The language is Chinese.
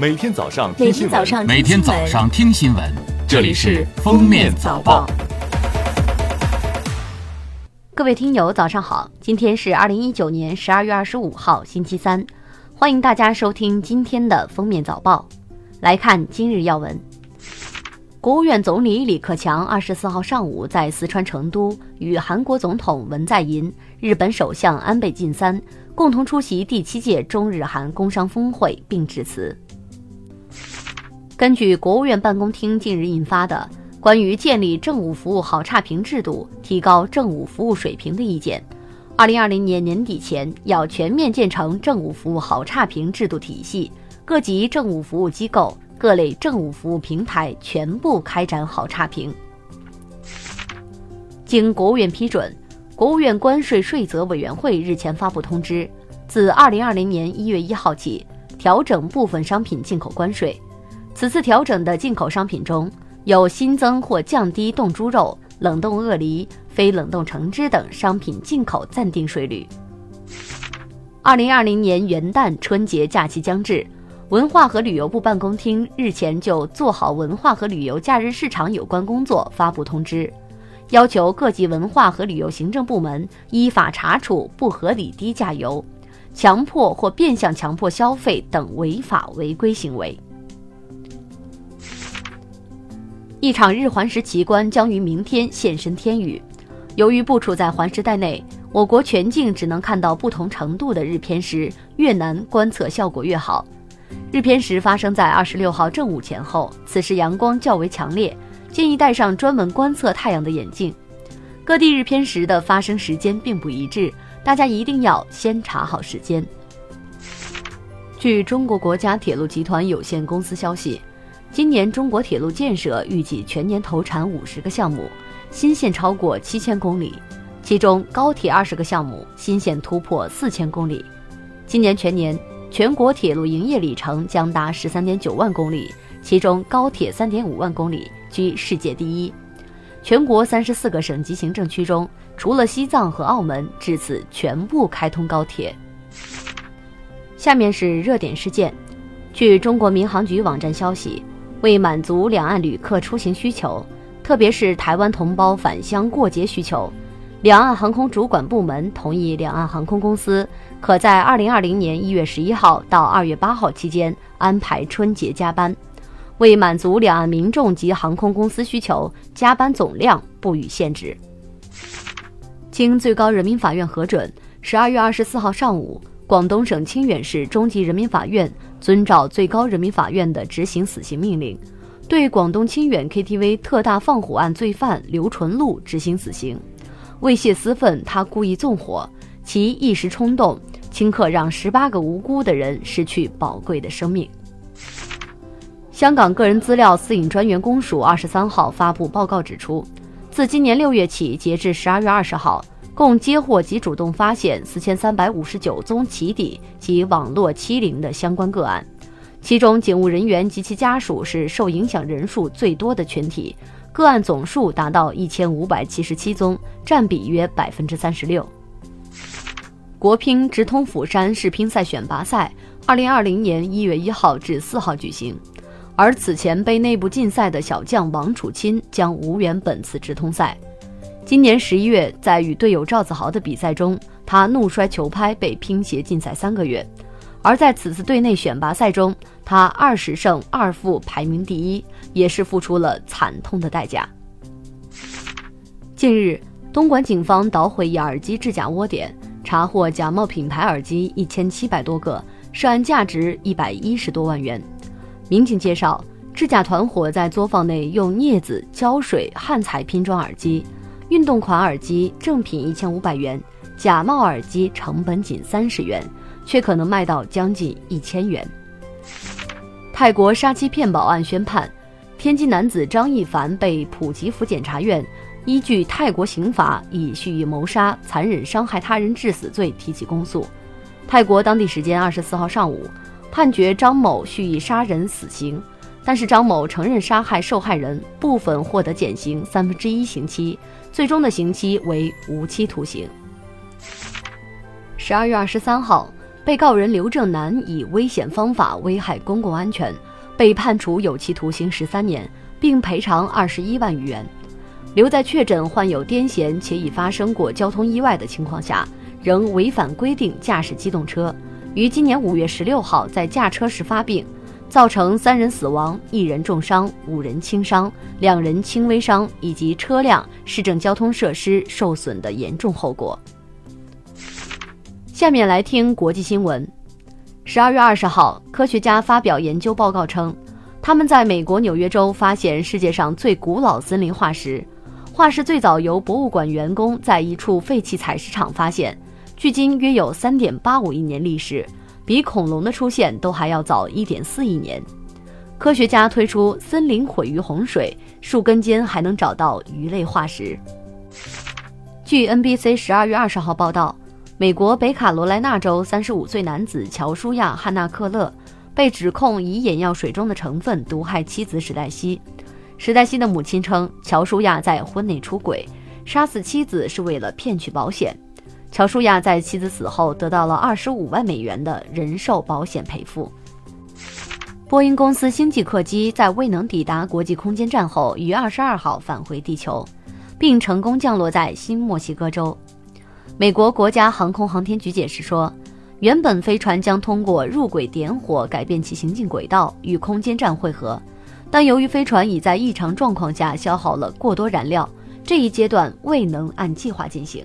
每天早上每听新闻，每天早上听新闻，这里是《封面早报》。各位听友，早上好！今天是二零一九年十二月二十五号，星期三，欢迎大家收听今天的封面早报。来看今日要闻。国务院总理李克强二十四号上午在四川成都与韩国总统文在寅、日本首相安倍晋三共同出席第七届中日韩工商峰会并致辞。根据国务院办公厅近日印发的《关于建立政务服务好差评制度、提高政务服务水平的意见》，二零二零年年底前要全面建成政务服务好差评制度体系，各级政务服务机构。各类政务服务平台全部开展好差评。经国务院批准，国务院关税税则委员会日前发布通知，自二零二零年一月一号起，调整部分商品进口关税。此次调整的进口商品中有新增或降低冻猪肉、冷冻鳄梨、非冷冻橙汁等商品进口暂定税率。二零二零年元旦、春节假期将至。文化和旅游部办公厅日前就做好文化和旅游假日市场有关工作发布通知，要求各级文化和旅游行政部门依法查处不合理低价游、强迫或变相强迫消费等违法违规行为。一场日环食奇观将于明天现身天宇，由于不处在环食带内，我国全境只能看到不同程度的日偏食，越难观测效果越好。日偏食发生在二十六号正午前后，此时阳光较为强烈，建议戴上专门观测太阳的眼镜。各地日偏食的发生时间并不一致，大家一定要先查好时间。据中国国家铁路集团有限公司消息，今年中国铁路建设预计全年投产五十个项目，新线超过七千公里，其中高铁二十个项目，新线突破四千公里。今年全年。全国铁路营业里程将达十三点九万公里，其中高铁三点五万公里居世界第一。全国三十四个省级行政区中，除了西藏和澳门，至此全部开通高铁。下面是热点事件。据中国民航局网站消息，为满足两岸旅客出行需求，特别是台湾同胞返乡过节需求。两岸航空主管部门同意，两岸航空公司可在二零二零年一月十一号到二月八号期间安排春节加班，为满足两岸民众及航空公司需求，加班总量不予限制。经最高人民法院核准，十二月二十四号上午，广东省清远市中级人民法院遵照最高人民法院的执行死刑命令，对广东清远 KTV 特大放火案罪犯刘纯禄执行死刑。为泄私愤，他故意纵火，其一时冲动，顷刻让十八个无辜的人失去宝贵的生命。香港个人资料私隐专员公署二十三号发布报告指出，自今年六月起，截至十二月二十号，共接获及主动发现四千三百五十九宗起底及网络欺凌的相关个案，其中警务人员及其家属是受影响人数最多的群体。个案总数达到一千五百七十七宗，占比约百分之三十六。国乒直通釜山世乒赛选拔赛，二零二零年一月一号至四号举行。而此前被内部禁赛的小将王楚钦将无缘本次直通赛。今年十一月，在与队友赵子豪的比赛中，他怒摔球拍，被乒协禁赛三个月。而在此次队内选拔赛中，他二十胜二负，排名第一，也是付出了惨痛的代价。近日，东莞警方捣毁一耳机制假窝点，查获假冒品牌耳机一千七百多个，涉案价值一百一十多万元。民警介绍，制假团伙在作坊内用镊子、胶水、焊材拼装耳机，运动款耳机正品一千五百元，假冒耳机成本仅三十元。却可能卖到将近一千元。泰国杀妻骗保案宣判，天津男子张一凡被普吉府检察院依据泰国刑法以蓄意谋杀、残忍伤害他人致死罪提起公诉。泰国当地时间二十四号上午，判决张某蓄意杀人死刑，但是张某承认杀害受害人，部分获得减刑三分之一刑期，最终的刑期为无期徒刑。十二月二十三号。被告人刘正南以危险方法危害公共安全，被判处有期徒刑十三年，并赔偿二十一万余元。刘在确诊患有癫痫且已发生过交通意外的情况下，仍违反规定驾驶机动车，于今年五月十六号在驾车时发病，造成三人死亡、一人重伤、五人轻伤、两人轻微伤以及车辆、市政交通设施受损的严重后果。下面来听国际新闻。十二月二十号，科学家发表研究报告称，他们在美国纽约州发现世界上最古老森林化石。化石最早由博物馆员工在一处废弃采石场发现，距今约有三点八五亿年历史，比恐龙的出现都还要早一点四亿年。科学家推出森林毁于洪水，树根间还能找到鱼类化石。据 NBC 十二月二十号报道。美国北卡罗来纳州三十五岁男子乔舒亚·汉纳克勒被指控以眼药水中的成分毒害妻子史黛西。史黛西的母亲称，乔舒亚在婚内出轨，杀死妻子是为了骗取保险。乔舒亚在妻子死后得到了二十五万美元的人寿保险赔付。波音公司星际客机在未能抵达国际空间站后，于二十二号返回地球，并成功降落在新墨西哥州。美国国家航空航天局解释说，原本飞船将通过入轨点火改变其行进轨道，与空间站汇合，但由于飞船已在异常状况下消耗了过多燃料，这一阶段未能按计划进行。